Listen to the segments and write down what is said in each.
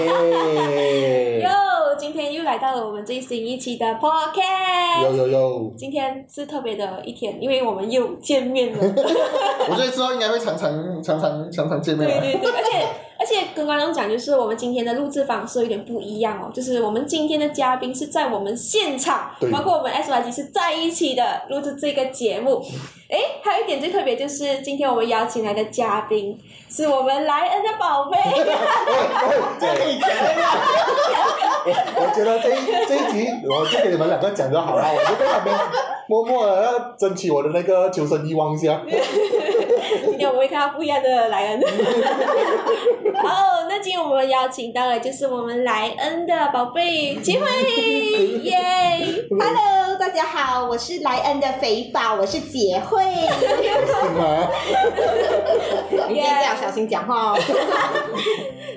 耶！哟，今天又来到了我们最新一期的 Podcast。有有有，今天是特别的一天，因为我们又见面了。我觉得之后应该会常常常常常常见面啊。对对对，而且而且跟观众讲，就是我们今天的录制方式有点不一样哦，就是我们今天的嘉宾是在我们现场对，包括我们 S Y G 是在一起的录制这个节目。诶，还有一点最特别就是今天我们邀请来的嘉宾是我们莱恩的宝贝。这可以讲的呀。我我觉得这一这一集我就给你们两个讲就好了，我就在旁边默默的要争取我的那个求生欲望一下。我们会看到不一样的莱恩。好，那今天我们邀请到的就是我们莱恩的宝贝杰慧，耶！Hello，大家好，我是莱恩的肥宝，我是杰慧。什么？你今天最好小心讲话哦。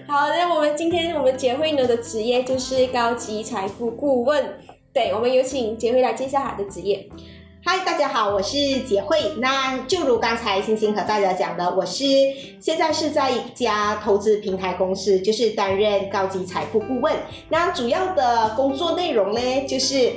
好，那我们今天我们杰慧呢的职业就是高级财富顾问。对，我们有请杰慧来介绍她的职业。嗨，大家好，我是杰慧。那就如刚才星星和大家讲的，我是现在是在一家投资平台公司，就是担任高级财富顾问。那主要的工作内容呢，就是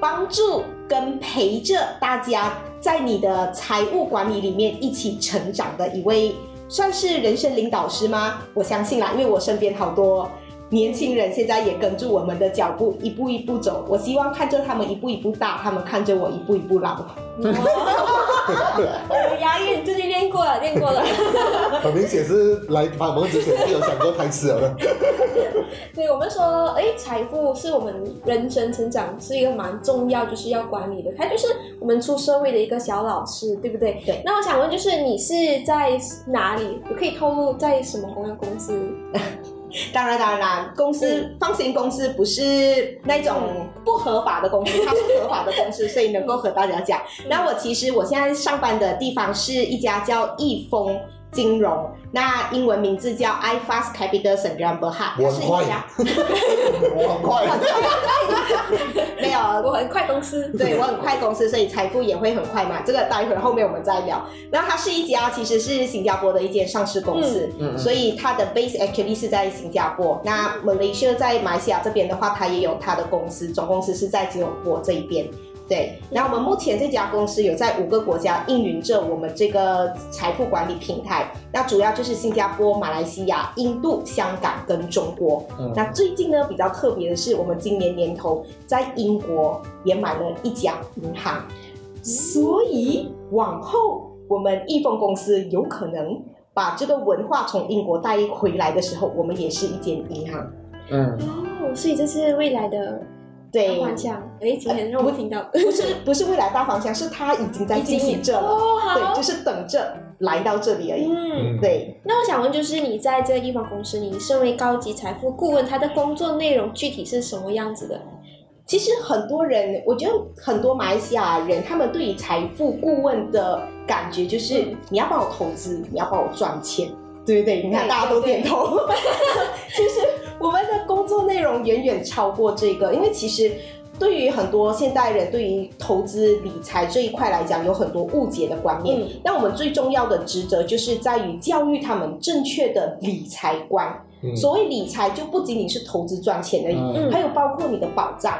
帮助跟陪着大家在你的财务管理里面一起成长的一位，算是人生领导师吗？我相信啦，因为我身边好多。年轻人现在也跟住我们的脚步，一步一步走。我希望看着他们一步一步大，他们看着我一步一步老。哦，押韵最近练过了，练过了。很明显是来访问之前是有想过台词了的。对，我们说，哎，财富是我们人生成长是一个蛮重要，就是要管理的。它就是我们出社会的一个小老师，对不对？对那我想问，就是你是在哪里？我可以透露在什么公公司？当然，当然，公司放心，公司不是那种不合法的公司，它是合法的公司，所以能够和大家讲。那我其实我现在上班的地方是一家叫易丰金融，那英文名字叫 iFast Capital Sdn Bhd，它是我很快一家 我很快，没有我很快公司。对我很快公司，所以财富也会很快嘛。这个待会儿后面我们再聊。然后它是一家其实是新加坡的一间上市公司，嗯嗯所以它的 base actually 是在新加坡。那 Malaysia 在马来西亚这边的话，它也有它的公司，总公司是在吉隆坡这一边。对，然后我们目前这家公司有在五个国家运营着我们这个财富管理平台，那主要就是新加坡、马来西亚、印度、香港跟中国。嗯那最近呢，比较特别的是，我们今年年头在英国也买了一家银行，所以往后我们易丰公司有可能把这个文化从英国带回来的时候，我们也是一间银行。嗯，哦，所以这是未来的大对，方向。哎，今天让我听到。不是不是未来大方向，是他已经在进行着了。哦，对，就是等着来到这里而已。嗯。对，那我想问，就是你在这个地方公司，你身为高级财富顾问，他的工作内容具体是什么样子的？其实很多人，我觉得很多马来西亚人，他们对于财富顾问的感觉就是，你要帮我投资，你要帮我赚钱，对对对？你看大家都点头。其实我们的工作内容远远超过这个，因为其实。对于很多现代人，对于投资理财这一块来讲，有很多误解的观念。嗯那我们最重要的职责就是在于教育他们正确的理财观。嗯所谓理财，就不仅仅是投资赚钱而已，嗯还有包括你的保障，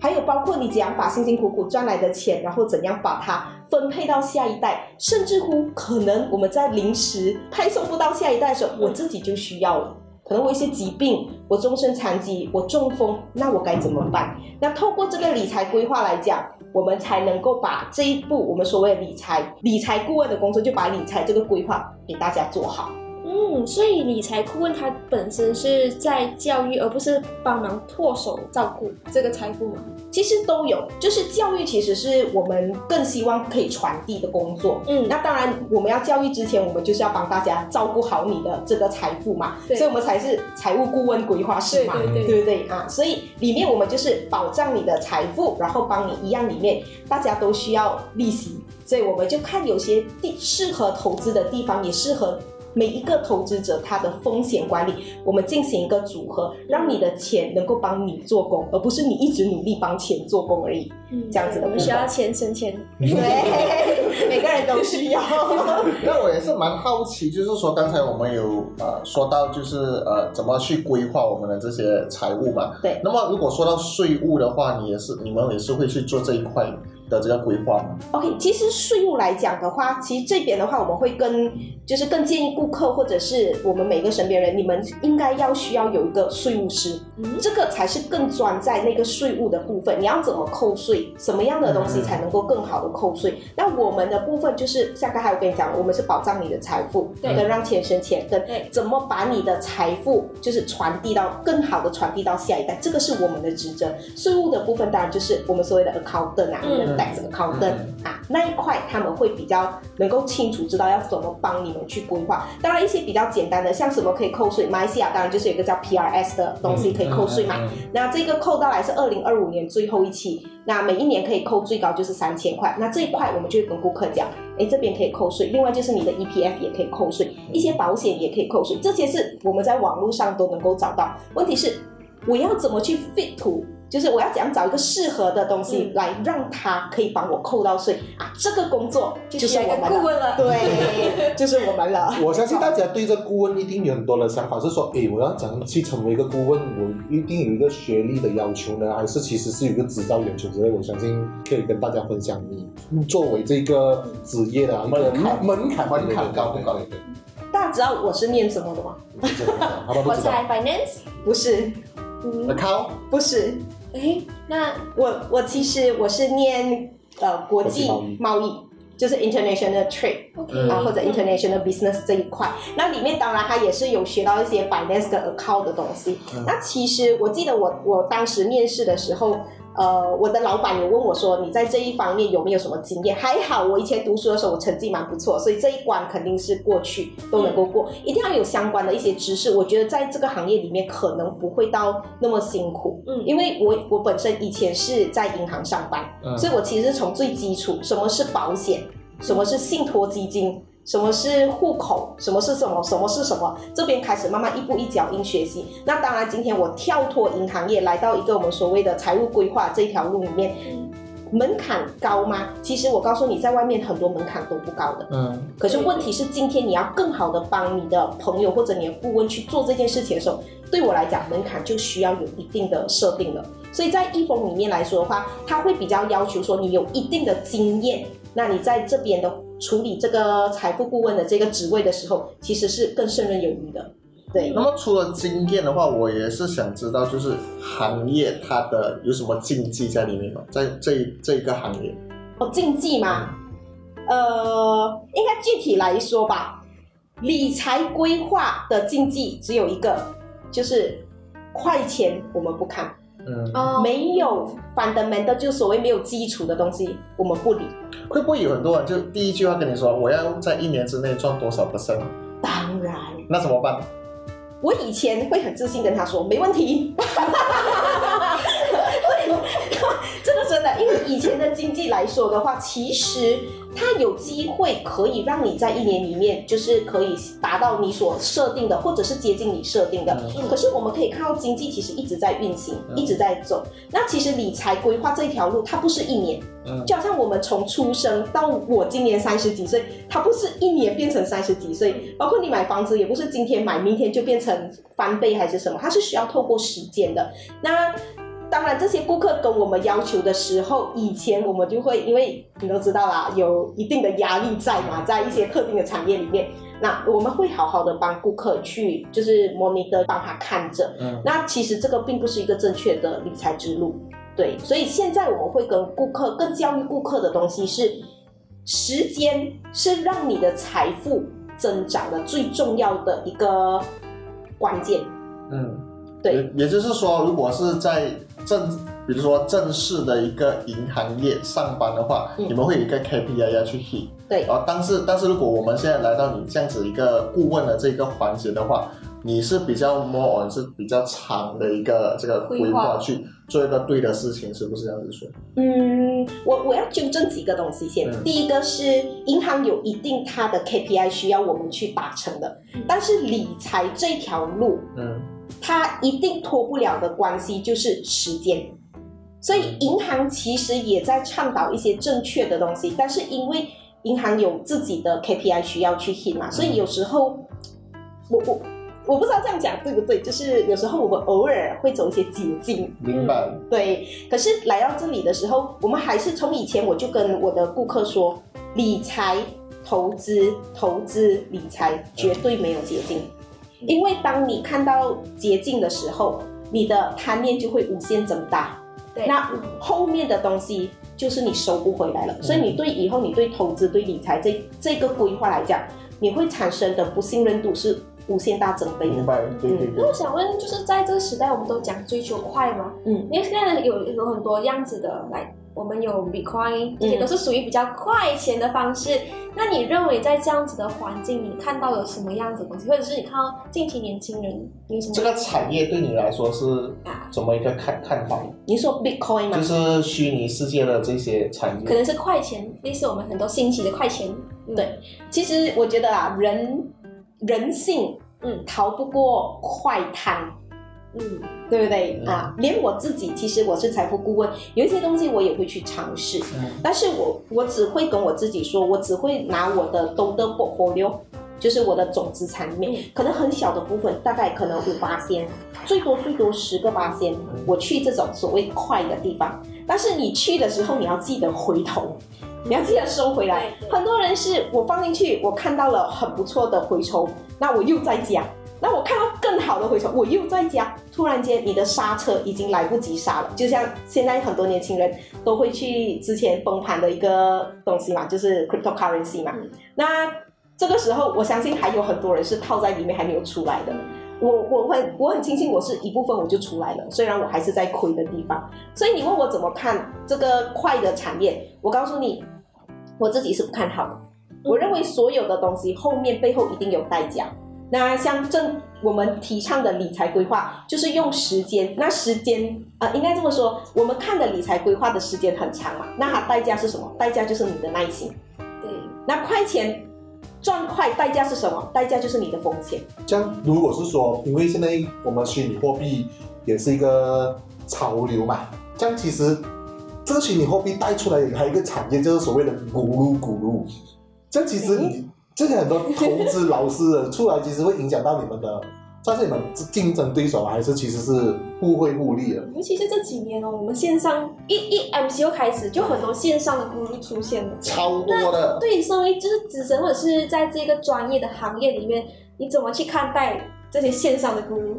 还有包括你怎样把辛辛苦苦赚来的钱，然后怎样把它分配到下一代，甚至乎可能我们在临时派送不到下一代的时候，我自己就需要了。可能我一些疾病，我终身残疾，我中风，那我该怎么办？那透过这个理财规划来讲，我们才能够把这一步我们所谓的理财理财顾问的工作，就把理财这个规划给大家做好。嗯，嗯，所以理财顾问他本身是在教育，而不是帮忙唾手照顾这个财富嘛？其实都有，就是教育其实是我们更希望可以传递的工作。嗯，那当然，我们要教育之前，我们就是要帮大家照顾好你的这个财富嘛，对所以我们才是财务顾问规划师嘛，对对对对不对啊？所以里面我们就是保障你的财富，然后帮你一样里面大家都需要利息，所以我们就看有些地适合投资的地方，也适合。每一个投资者他的风险管理，我们进行一个组合，让你的钱能够帮你做工，而不是你一直努力帮钱做工而已。嗯这样子的我们需要钱生钱。对，每个人都需要。那我也是蛮好奇，就是说刚才我们有呃说到，就是呃怎么去规划我们的这些财务嘛。对那么如果说到税务的话，你也是你们也是会去做这一块的这个规划吗？OK，其实税务来讲的话，其实这边的话，我们会跟就是更建议顾客或者是我们每个身边人，你们应该要需要有一个税务师，嗯这个才是更专在那个税务的部分。你要怎么扣税，什么样的东西才能够更好的扣税？那我们的部分就是像刚才我跟你讲，我们是保障你的财富，对跟让钱生钱，跟对怎么把你的财富就是传递到更好的传递到下一代，这个是我们的职责。税务的部分当然就是我们所谓的 accountant 啊，嗯你的 tax accountant 啊，那一块他们会比较能够清楚知道要怎么帮你们去规划。当然一些比较简单的，像什么可以扣税，马来西亚当然就是有一个叫 PRS 的东西可以扣税嘛。嗯那这个扣到来是二零二五年最后一期，那每一年可以扣最高就是三千块。那这一块我们就会跟顾客讲，哎，这边可以扣税，另外就是你的 EPF 也可以扣税，一些保险也可以扣税，这些是我们在网络上都能够找到。问题是我要怎么去 fit to？就是我要怎样找一个适合的东西嗯来让他可以帮我扣到税啊？这个工作就是我们了，顾问了。对，就是我们了。我相信大家对这顾问一定有很多的想法，是说，诶，我要怎样去成为一个顾问？我一定有一个学历的要求呢，还是其实是有一个执照要求之类？我相信可以跟大家分享你作为这个职业的一个门槛门槛门槛高不高对对大家知道我是念什么的吗？我在 finance。不是，嗯，account 不是，哎，那我我其实我是念呃国际贸易，就是 international trade，OK 啊或者 international business 这一块。那里面当然它也是有学到一些 finance 跟 account 的东西。那其实我记得我我当时面试的时候。呃，我的老板有问我说，你在这一方面有没有什么经验？还好，我以前读书的时候我成绩蛮不错，所以这一关肯定是过去都能够过。一定要有相关的一些知识，我觉得在这个行业里面可能不会到那么辛苦。嗯因为我我本身以前是在银行上班，嗯所以我其实是从最基础，什么是保险，什么是信托基金，什么是户口，什么是什么，什么是什么，这边开始慢慢一步一脚印学习。那当然，今天我跳脱银行业，来到一个我们所谓的财务规划这一条路里面，嗯门槛高吗？其实我告诉你，在外面很多门槛都不高的。嗯可是问题是，今天你要更好的帮你的朋友或者你的顾问去做这件事情的时候，对我来讲，门槛就需要有一定的设定了。所以在易风里面来说的话，它会比较要求说你有一定的经验，那你在这边的处理这个财富顾问的这个职位的时候，其实是更胜任有余的。对，那么除了经验的话，我也是想知道，就是行业它的有什么禁忌在里面吗？在这这一个行业，哦，禁忌嘛，呃，应该具体来说吧，理财规划的禁忌只有一个，就是快钱我们不看，嗯，哦，没有 fundamental 就所谓没有基础的东西我们不理。会不会有很多人就第一句话跟你说，我要在一年之内赚多少个 percent？当然，那怎么办？我以前会很自信跟他说没问题。这个真的，因为以前的经济来说的话，其实它有机会可以让你在一年里面，就是可以达到你所设定的，或者是接近你设定的。嗯可是我们可以看到经济其实一直在运行，嗯一直在走。那其实理财规划这一条路，它不是一年，嗯就好像我们从出生到我今年三十几岁，它不是一年变成三十几岁，包括你买房子也不是今天买明天就变成翻倍还是什么，它是需要透过时间的。那当然，这些顾客跟我们要求的时候，以前我们就会，因为你都知道啦，有一定的压力在嘛，在一些特定的产业里面，那我们会好好的帮顾客去，就是 monitor 帮他看着。嗯那其实这个并不是一个正确的理财之路，对，所以现在我们会跟顾客、更教育顾客的东西是，时间是让你的财富增长的最重要的一个关键。嗯，对，也也就是说，如果是在正，比如说正式的一个银行业上班的话，嗯你们会有一个 KPI 要去 hit。对然后，但是但是如果我们现在来到你这样子一个顾问的这个环节的话，你是比较 more on 是比较长的一个这个规规划划去做一个对的事情，是不是这样子说？嗯，我我要纠正几个东西先。嗯第一个是银行有一定它的 KPI 需要我们去达成的，但是理财这条路，嗯它一定脱不了的关系就是时间。所以银行其实也在倡导一些正确的东西，但是因为银行有自己的 KPI 需要去 hit 嘛，所以有时候我我我不知道这样讲对不对，就是有时候我们偶尔会走一些捷径，明白。对，可是来到这里的时候，我们还是从以前我就跟我的顾客说，理财、投资、投资、理财绝对没有捷径，因为当你看到捷径的时候，你的贪念就会无限增大，对，那后面的东西就是你收不回来了。所以你对以后你对投资、对理财这这个规划来讲，你会产生的不信任度是无限大增倍的。明白，对对对。那我，想问，就是在这个时代，我们都讲追求快吗？嗯，因为现在有有很多样子的，来，我们有 Bitcoin，这些都是属于比较快钱的方式。那你认为在这样子的环境，你看到有什么样子的东西，或者是你看到近期年轻人有什么这个产业对你来说是啊？怎么一个看看法？你说 Bitcoin 吗？就是虚拟世界的这些产业，可能是快钱，类似我们很多新奇的快钱。嗯对其实我觉得啊，人人性嗯逃不过快贪，嗯对不对、嗯啊？连我自己，其实我是财富顾问，有一些东西我也会去尝试，嗯但是我我只会跟我自己说，我只会拿我的 total portfolio，就是我的总资产里面，嗯可能很小的部分，大概可能五八仙，最多最多十个八仙，我去这种所谓快的地方。但是你去的时候，你要记得回头，你要记得收回来。很多人是我放进去，我看到了很不错的回抽，那我又再加。那我看到更好的回抽，我又再加，突然间你的刹车已经来不及刹了。就像现在很多年轻人都会去之前崩盘的一个东西嘛，就是 cryptocurrency 嘛。嗯那这个时候，我相信还有很多人是套在里面还没有出来的。我我很我很庆幸我是一部分我就出来了，虽然我还是在亏的地方。所以你问我怎么看这个快的产业，我告诉你，我自己是不看好的。我认为所有的东西后面背后一定有代价。那像正我们提倡的理财规划，就是用时间。那时间啊、呃应该这么说，我们看的理财规划的时间很长嘛，那它代价是什么？代价就是你的耐心。对，那快钱赚快，代价是什么？代价就是你的风险。这样，如果是说，因为现在我们虚拟货币也是一个潮流嘛，这样其实这个虚拟货币带出来还有一个产业，就是所谓的咕噜咕噜。这样其实你这些很多投资老师的出来，其实会影响到你们的，算是你们竞争对手，还是其实是互惠互利的？尤其是这几年哦，我们线上一一 MC 又开始，就很多线上的咕噜出现了。超多的。对，身为就是资深或者是在这个专业的行业里面，你怎么去看待这些线上的咕噜？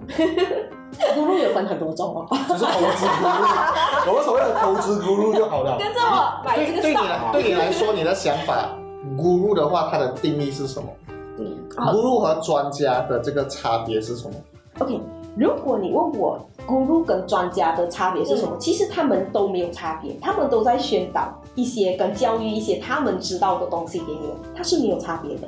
咕噜有分很多种哦。就是投资咕噜，我们所谓的投资咕噜就好了。跟着我买这个对对你。来对你来说，你的想法，guru 的话，它的定义是什么，？guru 和专家的这个差别是什么？OK，如果你问我 guru 跟专家的差别是什么，其实他们都没有差别，他们都在宣导一些跟教育一些他们知道的东西给你们，它是没有差别的，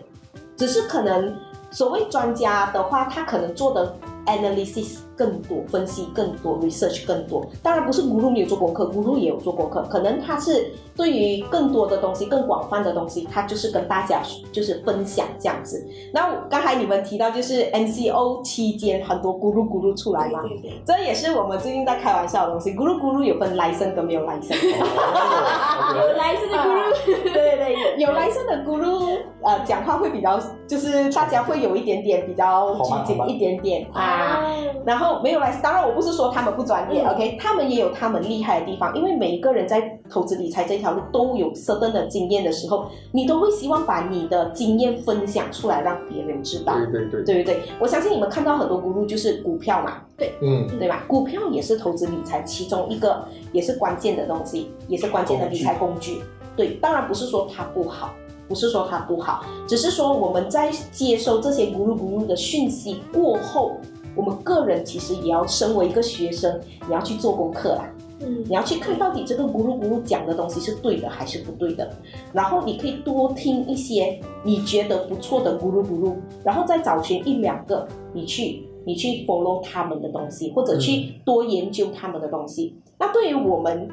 只是可能所谓专家的话，他可能做的 analysis 更多，分析更多，research 更多。当然不是 guru 没有做功课，guru 也有做功课，可能他是对于更多的东西、更广泛的东西，他就是跟大家就是分享这样子。那刚才你们提到就是 MCO 期间很多咕噜咕噜出来嘛，对对这也是我们最近在开玩笑的东西。咕噜咕噜有分来生跟没有 license？。有 license 的咕噜。对对对，有有来生的咕噜，呃，讲话会比较，就是大家会有一点点比较拘谨一点点啊。然后没有来，当然我不是说他们不专业、嗯 o k 他们也有他们厉害的地方，因为每一个人在投资理财这条路都有 certain 的经验的时候，你都会希望把你的经验分享出来，让别人知道。对对对，对不对？我相信你们看到很多咕噜就是股票嘛，对嗯，对吧？股票也是投资理财其中一个，也是关键的东西，也是关键的理财工具。对，当然不是说它不好，不是说它不好，只是说我们在接收这些咕噜咕噜的讯息过后，我们个人其实也要身为一个学生，你要去做功课啦。嗯你要去看到底这个咕噜咕噜讲的东西是对的还是不对的，然后你可以多听一些你觉得不错的咕噜咕噜，然后再找寻一两个你去你去 follow 他们的东西，或者去多研究他们的东西。那对于我们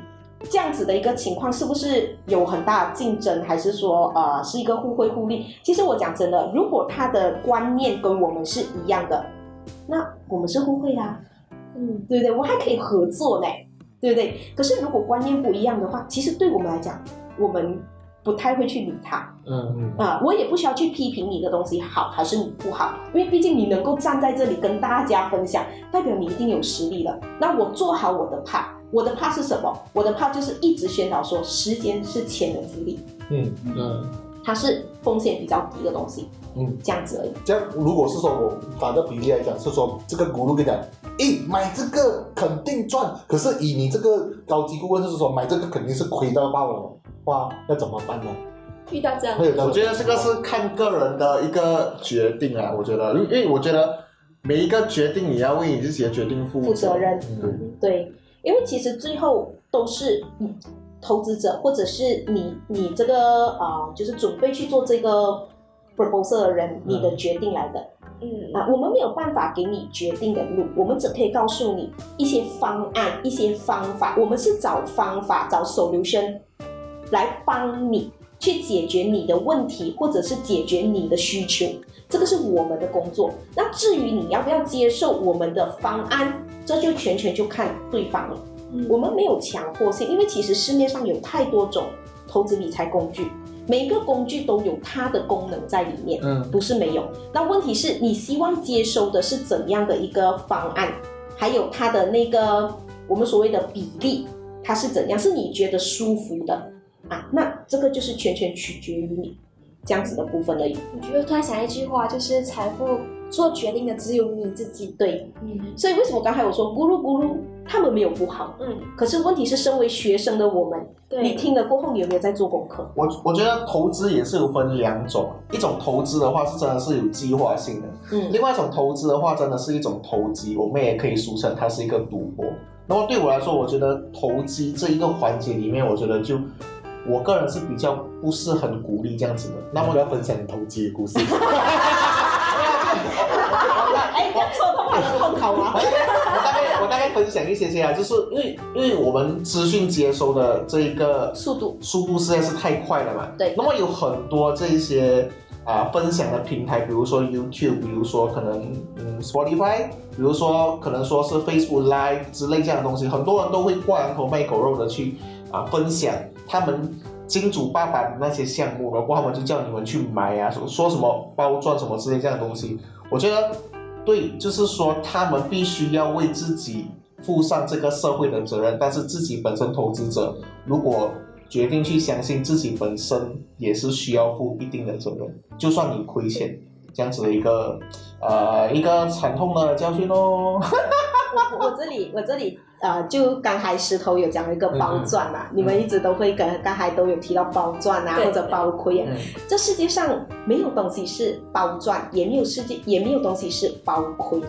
这样子的一个情况，是不是有很大的竞争，还是说呃是一个互惠互利？其实我讲真的，如果他的观念跟我们是一样的，那我们是互惠啊、嗯，对不对？我还可以合作呢，对不对？可是如果观念不一样的话，其实对我们来讲，我们不太会去理他嗯嗯啊、我也不需要去批评你的东西好还是你不好，因为毕竟你能够站在这里跟大家分享，代表你一定有实力了。那我做好我的 part，我的 part 是什么？我的 part 就是一直宣导说，时间是钱的福利，嗯嗯，它是风险比较低的东西，嗯，这样子而已。这样如果是说我打个比例来讲，是说这个咕噜跟你讲，诶，买这个肯定赚，可是以你这个高级顾问就是说买这个肯定是亏到爆了，哇，那怎么办呢？遇到这样我觉得这个是看个人的一个决定啊，我觉得，因为我觉得每一个决定你要为你自己的决定负负责任。嗯对，因为其实最后都是嗯投资者或者是你你这个啊、呃就是准备去做这个 proposal 的人，你的决定来的。嗯啊，我们没有办法给你决定的路，我们只可以告诉你一些方案、一些方法。我们是找方法、找 solution 来帮你去解决你的问题，或者是解决你的需求。这个是我们的工作。那至于你要不要接受我们的方案，这就全权就看对方了。嗯我们没有强迫性，因为其实市面上有太多种投资理财工具，每一个工具都有它的功能在里面。嗯不是没有。那问题是你希望接收的是怎样的一个方案，还有它的那个我们所谓的比例，它是怎样，是你觉得舒服的啊？那这个就是全权取决于你这样子的部分而已。我觉得突然想一句话，就是财富做决定的只有你自己。对，嗯所以为什么刚才我说咕噜咕噜，他们没有不好，嗯，可是问题是身为学生的我们，对，你听了过后，你有没有在做功课？我我觉得投资也是有分两种，一种投资的话是真的是有计划性的，嗯另外一种投资的话真的是一种投机，我们也可以俗称它是一个赌博。那么对我来说，我觉得投机这一个环节里面，我觉得就我个人是比较不是很鼓励这样子的。那么我要分享你投机的故事。哎，不要戳痛他的痛口啊！分享一些些啊，就是因为因为我们资讯接收的这一个速度速度实在是太快了嘛。对那么有很多这一些啊、分享的平台，比如说 YouTube，比如说可能嗯 Spotify，比如说可能说是 Facebook Live 之类这样的东西，很多人都会挂羊头卖狗肉的去啊、分享他们。金主爸爸的那些项目，然后他们就叫你们去买啊，说说什么包装什么之类这样的东西，我觉得对，就是说他们必须要为自己负上这个社会的责任，但是自己本身投资者如果决定去相信自己本身也是需要负一定的责任，就算你亏钱，这样子的一个呃一个惨痛的教训哦。我我这里我这里呃，就刚才石头有讲一个包赚嘛，你们一直都会跟刚才都有提到包赚啊，或者包亏啊。嗯这世界上没有东西是包赚，也没有世界也没有东西是包亏。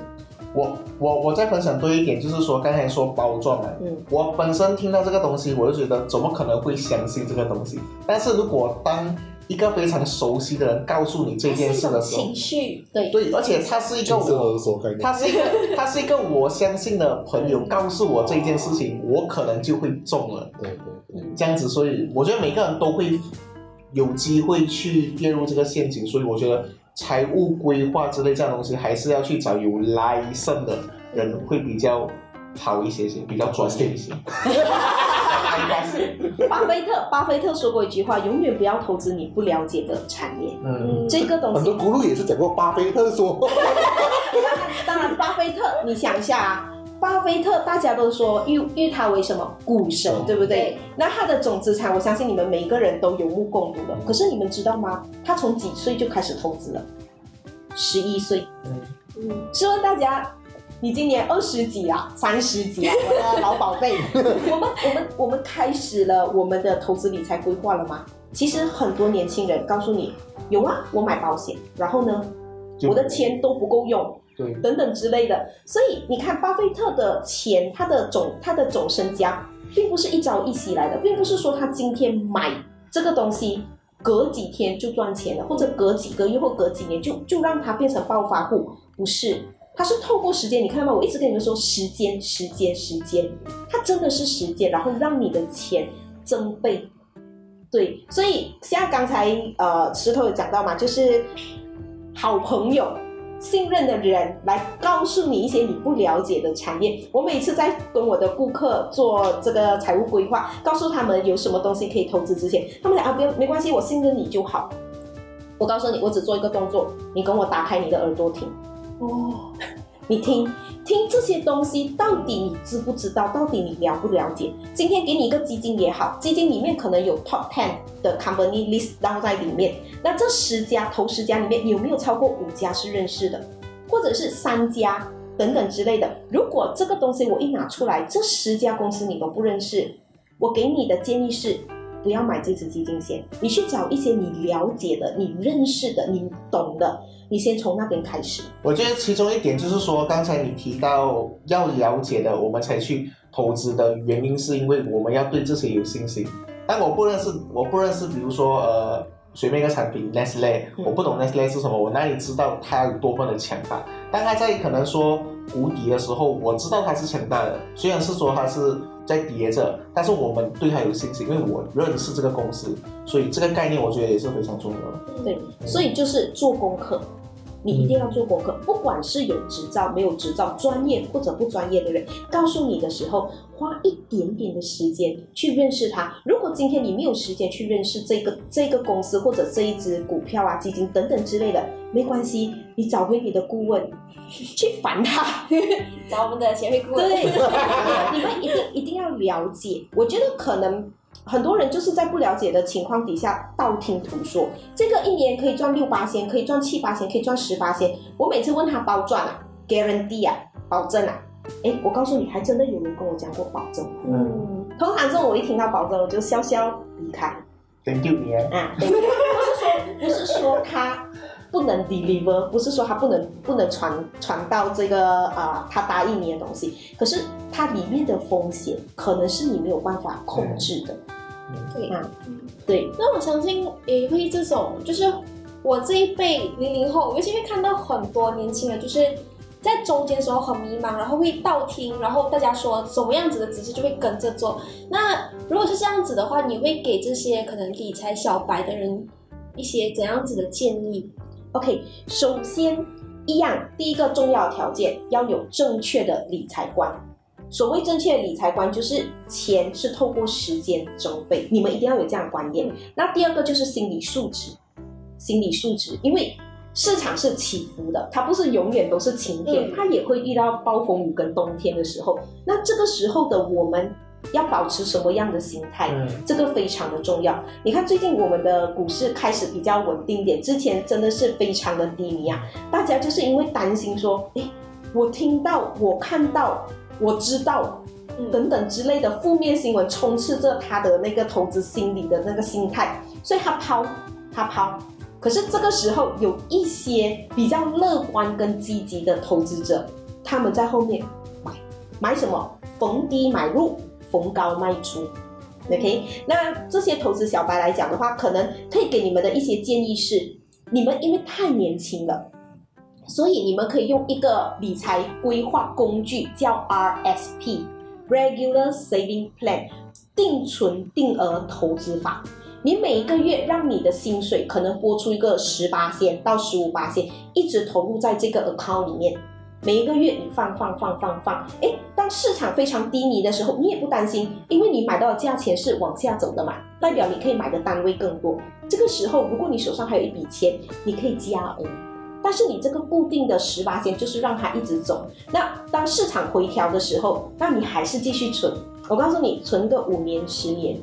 我我我再分享多一点，就是说刚才说包装嘛，嗯，我本身听到这个东西，我就觉得怎么可能会相信这个东西？但是如果当一个非常熟悉的人告诉你这件事的时候，情绪，对对，而且他是一个我。他是一个，他是一个我相信的朋友告诉我这件事情，我可能就会中了对对对，这样子，所以我觉得每个人都会有机会去跌入这个陷阱，所以我觉得财务规划之类这样的东西，还是要去找有 life 的人会比较好一些些，比较专业一些。巴菲特巴菲特说过一句话：永远不要投资你不了解的产业。嗯，这个东西很多，咕噜也是讲过，巴菲特说，当然巴菲特，你想一下啊。巴菲特大家都说誉誉他为什么股神，对不对？那他的总资产，我相信你们每一个人都有目共睹的。可是你们知道吗？他从几岁就开始投资了？十一岁。嗯，试问大家，你今年二十几啊，三十几啊，我的老宝贝，我们我们我们开始了我们的投资理财规划了吗？其实很多年轻人告诉你，有啊，我买保险，然后呢，我的钱都不够用，对，等等之类的。所以你看，巴菲特的钱，他的总他的总身家，并不是一朝一夕来的，并不是说他今天买这个东西，隔几天就赚钱了，或者隔几个月或隔几年就就让他变成暴发户，不是。他是透过时间，你看到吗？我一直跟你们说时间，时间，时间，它真的是时间，然后让你的钱增倍。对，所以像刚才呃石头有讲到嘛，就是好朋友、信任的人来告诉你一些你不了解的产业。我每次在跟我的顾客做这个财务规划，告诉他们有什么东西可以投资之前，他们讲啊，不用，没关系，我信任你就好。我告诉你，我只做一个动作，你跟我打开你的耳朵听。哦，你听听这些东西，到底你知不知道？到底你了不了解？今天给你一个基金也好，基金里面可能有 top ten 的 company list 然在里面，那这十家头十家里面有没有超过五家是认识的，或者是三家等等之类的？如果这个东西我一拿出来，这十家公司你都不认识，我给你的建议是。不要买这支基金先，你去找一些你了解的、你认识的、你懂的，你先从那边开始。我觉得其中一点就是说，刚才你提到要了解的，我们才去投资的原因，是因为我们要对这些有信心。但我不认识，我不认识，比如说呃，随便一个产品 Nestle，嗯我不懂 Nestle 是什么，我哪里知道它有多么的强大？当它在可能说谷底的时候，我知道它是强大的，虽然是说它是在跌着，但是我们对它有信心，因为我认识这个公司，所以这个概念我觉得也是非常重要的。对，所以就是做功课，你一定要做功课，不管是有执照没有执照，专业或者不专业的人，告诉你的时候，花一点点的时间去认识他。如果今天你没有时间去认识这个这个公司或者这一只股票啊、基金等等之类的，没关系，你找回你的顾问去烦他。找我们的协会顾问。对，你们一定一定要了解。我觉得可能很多人就是在不了解的情况底下道听途说，这个一年可以赚六八千，可以赚七八千，可以赚十八千。我每次问他包赚啊，guarantee 啊，保证啊。哎，我告诉你，还真的有人跟我讲过保证。嗯，通常这种我一听到保证，我就笑笑离开。Thank you，你啊。不是说不是说他不能 deliver，不是说他不能不能传传到这个啊、他答应你的东西，可是它里面的风险可能是你没有办法控制的。对嗯，对，那我相信也会这种，就是我这一辈零零后，尤其会看到很多年轻人，就是在中间的时候很迷茫，然后会倒听，然后大家说什么样子的指示就会跟着做。那如果是这样子的话，你会给这些可能理财小白的人一些怎样子的建议？OK，首先一样，第一个重要条件要有正确的理财观。所谓正确的理财观，就是钱是透过时间增倍，你们一定要有这样的观念。那第二个就是心理素质，心理素质，因为市场是起伏的，它不是永远都是晴天，嗯它也会遇到暴风雨跟冬天的时候。那这个时候的我们要保持什么样的心态？嗯这个非常的重要。你看，最近我们的股市开始比较稳定点，之前真的是非常的低迷啊。大家就是因为担心说，诶，我听到、我看到、我知道嗯等等之类的负面新闻充斥着他的那个投资心理的那个心态，所以他抛，他抛。可是这个时候有一些比较乐观跟积极的投资者，他们在后面买买什么？逢低买入，逢高卖出。OK，那这些投资小白来讲的话，可能可以给你们的一些建议是：你们因为太年轻了，所以你们可以用一个理财规划工具叫 RSP（Regular Saving Plan） 定存定额投资法。你每一个月让你的薪水可能拨出一个十八千到十五八千，一直投入在这个 account 里面。每一个月你放放放放放，诶，当市场非常低迷的时候，你也不担心，因为你买到的价钱是往下走的嘛，代表你可以买的单位更多。这个时候，如果你手上还有一笔钱，你可以加额。但是你这个固定的十八千就是让它一直走。那当市场回调的时候，那你还是继续存。我告诉你，存个五年、十年，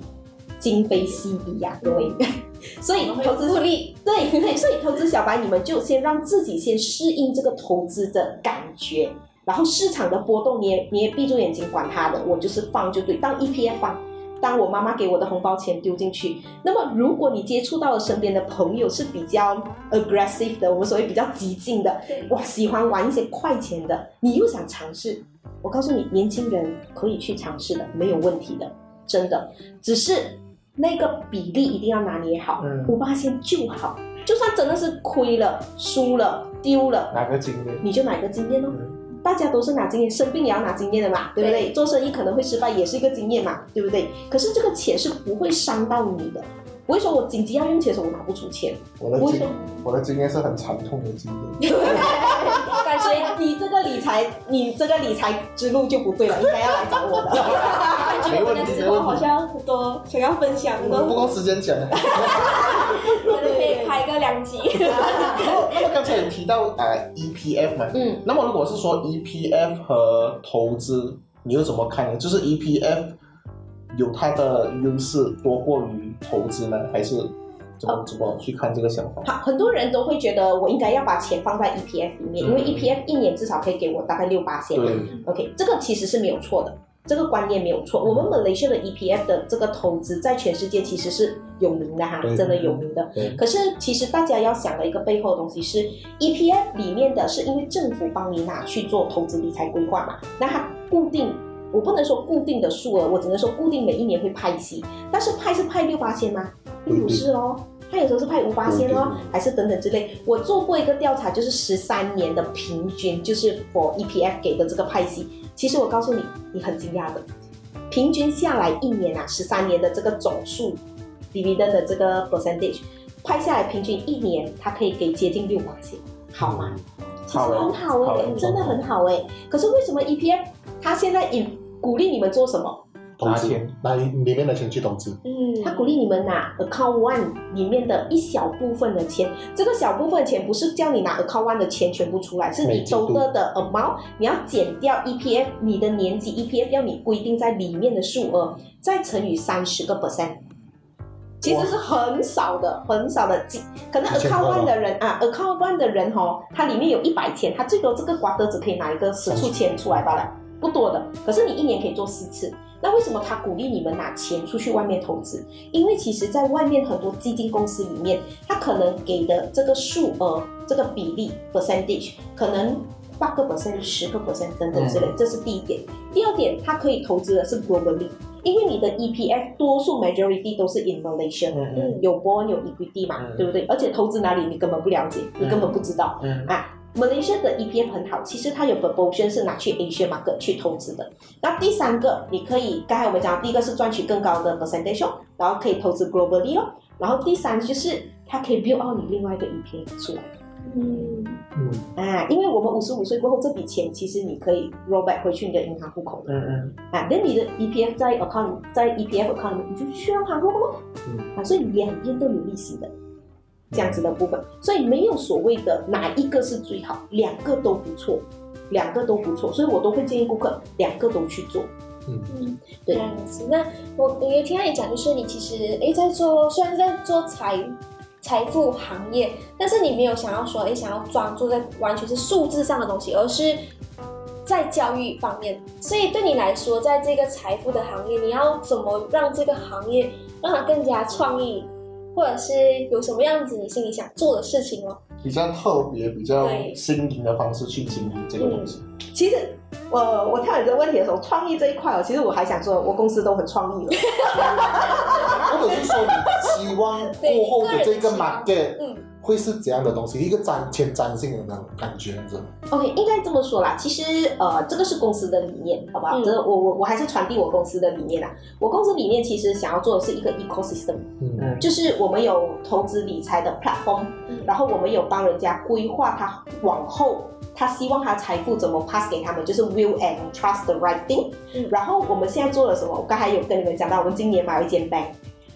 今非昔比呀、各位。所以投资复利，对对，所以投资小白，你们就先让自己先适应这个投资的感觉，然后市场的波动你也你也闭住眼睛管它的，我就是放就对。当 ETF 放，当我妈妈给我的红包钱丢进去，那么如果你接触到了身边的朋友是比较 aggressive 的，我们所谓比较激进的，对哇，喜欢玩一些快钱的，你又想尝试，我告诉你，年轻人可以去尝试的，没有问题的，真的，只是那个比例一定要拿捏好嗯，五八千就好，就算真的是亏了、输了、丢了，哪个经验？你就哪个经验哦。嗯大家都是拿经验，生病也要拿经验的嘛，对不对？对做生意可能会失败，也是一个经验嘛，对不对？可是这个钱是不会伤到你的，不会说我紧急要用钱的时候我拿不出钱，我的经不会说我的经验是很惨痛的经验。感所以觉你这个理财，你这个理财之路就不对了，应该要来找我的。感觉我们的时候好像很多想要分享的，不够时间讲。可能可以开个两集。那么那么刚才有提到呃 EPF 嘛，嗯，那么如果是说 EPF 和投资，你又怎么看呢？就是 EPF 有它的优势多过于投资呢，还是怎么怎么去看这个想法？好，很多人都会觉得我应该要把钱放在 EPF 里面，因为嗯 EPF 一年至少可以给我大概六八千。对，OK，这个其实是没有错的，这个观念没有错。我们马来西亚的 EPF 的这个投资在全世界其实是有名的哈，真的有名的。可是其实大家要想的一个背后的东西是，EPF 里面的是因为政府帮你拿去做投资理财规划嘛，那它固定。我不能说固定的数额，我只能说固定每一年会派息，但是派是派六八千吗？并不是哦，它有时候是派五八仙哦还是等等之类。我做过一个调查，就是十三年的平均，就是 for EPF 给的这个派息。其实我告诉你，你很惊讶的，平均下来一年啊，十三年的这个总数 dividend 的这个 percentage 派下来，平均一年它可以给接近六八千，好吗？其实很好哎、欸真的很好哎、可是为什么 EPF 它现在引鼓励你们做什么？投资。拿钱拿里面的钱去投资，嗯，他鼓励你们拿 account one 里面的一小部分的钱，这个小部分的钱不是叫你拿 account one 的钱全部出来，是你每季度。total 的 amount，你要减掉 EPF 你的年级 EPF 要你规定在里面的数额，再乘以三十个 percent。其实是很少的，很少的，几可能 account one 的人啊，account one 的人哦，他里面有一百千，他最多这个瓜得只可以拿一个十处千出来罢了，不多的。可是你一年可以做四次，那为什么他鼓励你们拿钱出去外面投资？因为其实，在外面很多基金公司里面，他可能给的这个数额、这个比例 percentage 可能八个 percent、十个 percent 等等之类，这是第一点。第二点，他可以投资的是 globally，因为你的 EPF 多数 majority 都是 in Malaysia，有 bond 有 equity 嘛，嗯对不对？而且投资哪里你根本不了解，你根本不知道。嗯啊，Malaysia 的 EPF 很好，其实它有 proportion 是拿去 Asia market 去投资的。那第三个，你可以刚才我们讲，第一个是赚取更高的 percentage，哦然后可以投资 globally 咯。然后第三就是它可以 build out 你另外一个 EPF 出来嗯，嗯，啊，因为我们五十五岁过后，这笔钱其实你可以 roll back 回去你的银行户口的嗯嗯，啊。那你的 EPF 在 account 在 EPF account 里面，你就需要它 roll 咯。嗯啊，所以两边都有利息的。这样子的部分，所以没有所谓的哪一个是最好，两个都不错，两个都不错，所以我都会建议顾客两个都去做。嗯嗯，对这样子。那我我也听到你讲，就是你其实诶在做，虽然是在做财财富行业，但是你没有想要说诶想要专注在完全是数字上的东西，而是在教育方面。所以对你来说，在这个财富的行业，你要怎么让这个行业让它更加创意，或者是有什么样子你心里想做的事情哦？比较特别、比较对新颖的方式去经营这个东西。其实我我跳你这个问题的时候，创意这一块哦，其实我还想说，我公司都很创意了。或者是说你期望过后的这个 market 嗯，会是怎样的东西？一个沾前瞻性的那种感觉，是吧 OK，应该这么说啦。其实呃，这个是公司的理念，好不好？嗯这我我我还是传递我公司的理念啦。我公司理念其实想要做的是一个 ecosystem，嗯嗯就是我们有投资理财的 platform，、嗯然后我们有帮人家规划他往后他希望他财富怎么 pass 给他们，就是 will and trust the right thing、嗯然后我们现在做了什么？我刚才有跟你们讲到，我们今年买了一间 bank。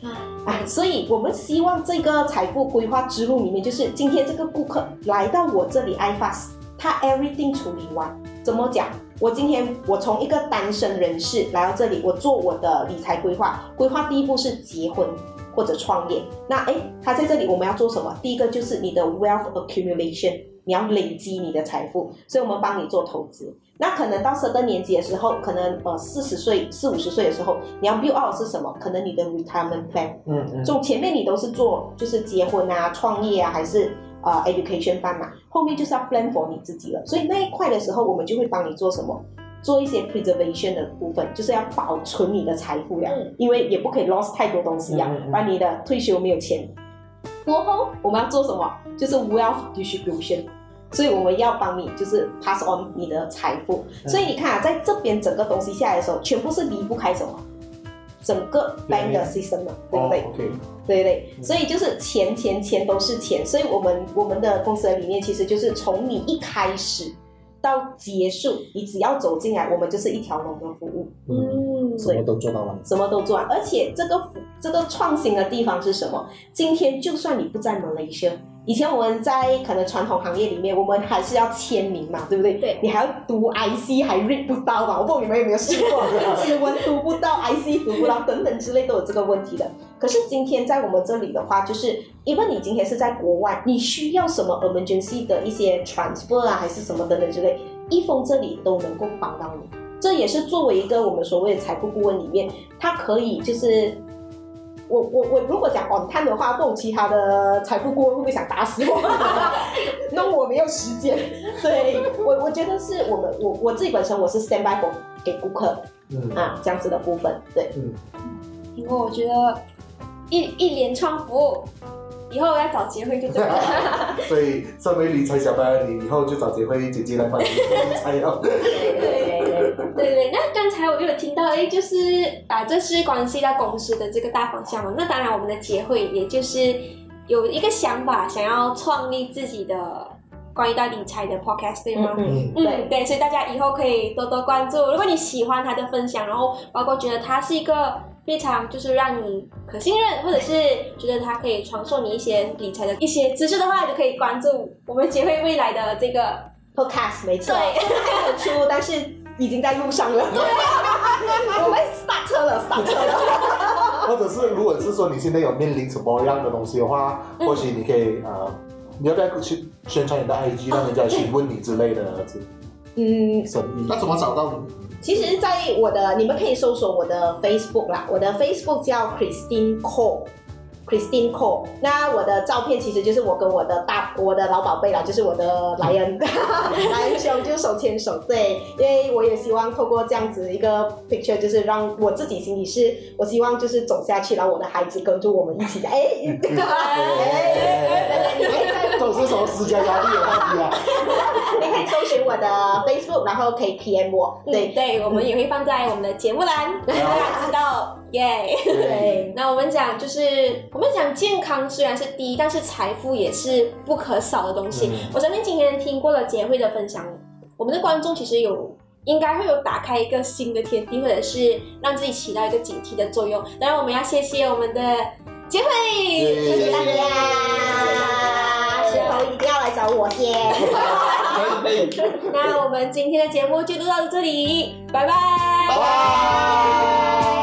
啊，所以我们希望这个财富规划之路里面，就是今天这个顾客来到我这里 iFast，他 everything 处理完，怎么讲？我今天我从一个单身人士来到这里，我做我的理财规划，规划第一步是结婚或者创业。那诶，他在这里我们要做什么？第一个就是你的 wealth accumulation，你要累积你的财富，所以我们帮你做投资。那可能到十二年级的时候，可能呃四十岁、四五十岁的时候，你要 build out 是什么？可能你的 retirement plan，嗯嗯，就前面你都是做就是结婚啊、创业啊，还是呃 education fund 嘛，后面就是要 plan for 你自己了。所以那一块的时候，我们就会帮你做什么？做一些 preservation 的部分，就是要保存你的财富呀，嗯因为也不可以 lost 太多东西呀嗯嗯，嗯不然你的退休没有钱。过后我们要做什么？就是 wealth distribution。所以我们要帮你，就是 pass on 你的财富。所以你看啊，在这边整个东西下来的时候，全部是离不开什么？整个 bank 的 system 的，对不对？对对，所以就是钱钱钱都是钱，所以我们我们的公司的理念其实就是从你一开始到结束，你只要走进来，我们就是一条龙的服务，嗯，嗯，什么都做到完。什么都做完。而且这个服这个创新的地方是什么？今天就算你不在 Malaysia。以前我们在可能传统行业里面，我们还是要签名嘛，对不对？对你还要读 IC，还 read 不到嘛？我不知道你们有没有试过，指纹读不到，IC 读不到，等等之类都有这个问题的。可是今天在我们这里的话，就是因为你今天是在国外，你需要什么 emergency 的一些 transfer 啊，还是什么等等之类，一封这里都能够帮到你。这也是作为一个我们所谓的财富顾问里面，它可以就是。我我我如果讲网摊的话，不懂其他的财富顾问会不会想打死我？那我没有时间。对我我觉得是我们我我自己本身我是 stand by for 给顾客嗯啊这样子的部分。对，嗯因为我觉得一一连串服务，以后要找结婚就对了。所以身为理财小白，你以后就找杰辉姐姐来帮你做理财哦。对对对对对对，那刚才我就有听到，哎，就是啊，这是关系到公司的这个大方向嘛。那当然，我们的结会也就是有一个想法，想要创立自己的关于到理财的 podcast，对吗？嗯嗯，对对，所以大家以后可以多多关注。如果你喜欢他的分享，然后包括觉得他是一个非常就是让你可信任，或者是觉得他可以传授你一些理财的一些知识的话，就可以关注我们结会未来的这个。podcast 没错，对现在还没有出，但是已经在路上了。对，我们 start 车了，start 车了。或者是如果是说你现在有面临什么样的东西的话，嗯或许你可以呃，你要不要去宣传你的 IG，让人家询问你之类的嗯，生意？那怎么找到你？其实，在我的你们可以搜索我的 Facebook 啦，我的 Facebook 叫 Christine Cole。Christine Cole，那我的照片其实就是我跟我的大我的老宝贝啦，就是我的莱恩，莱恩兄就手牵手，对，因为我也希望透过这样子一个 picture，就是让我自己心里是，我希望就是走下去，然后我的孩子跟着我们一起，哎，哎，你可以在这是什么施加压力的话题啊？你可以搜寻我的 Facebook，然后可以 PM 我，对对对，我们也会放在我们的节目栏，让大家知道，耶、对，那我们讲就是，我们讲健康虽然是第一，但是财富也是不可少的东西。嗯我相信今天听过了杰慧的分享，我们的观众其实有应该会有打开一个新的天地，或者是让自己起到一个警惕的作用。当然，我们要谢谢我们的杰慧，谢谢大家，以后一定要来找我先。可以可以，那我们今天的节目就录到这里，拜拜，拜拜。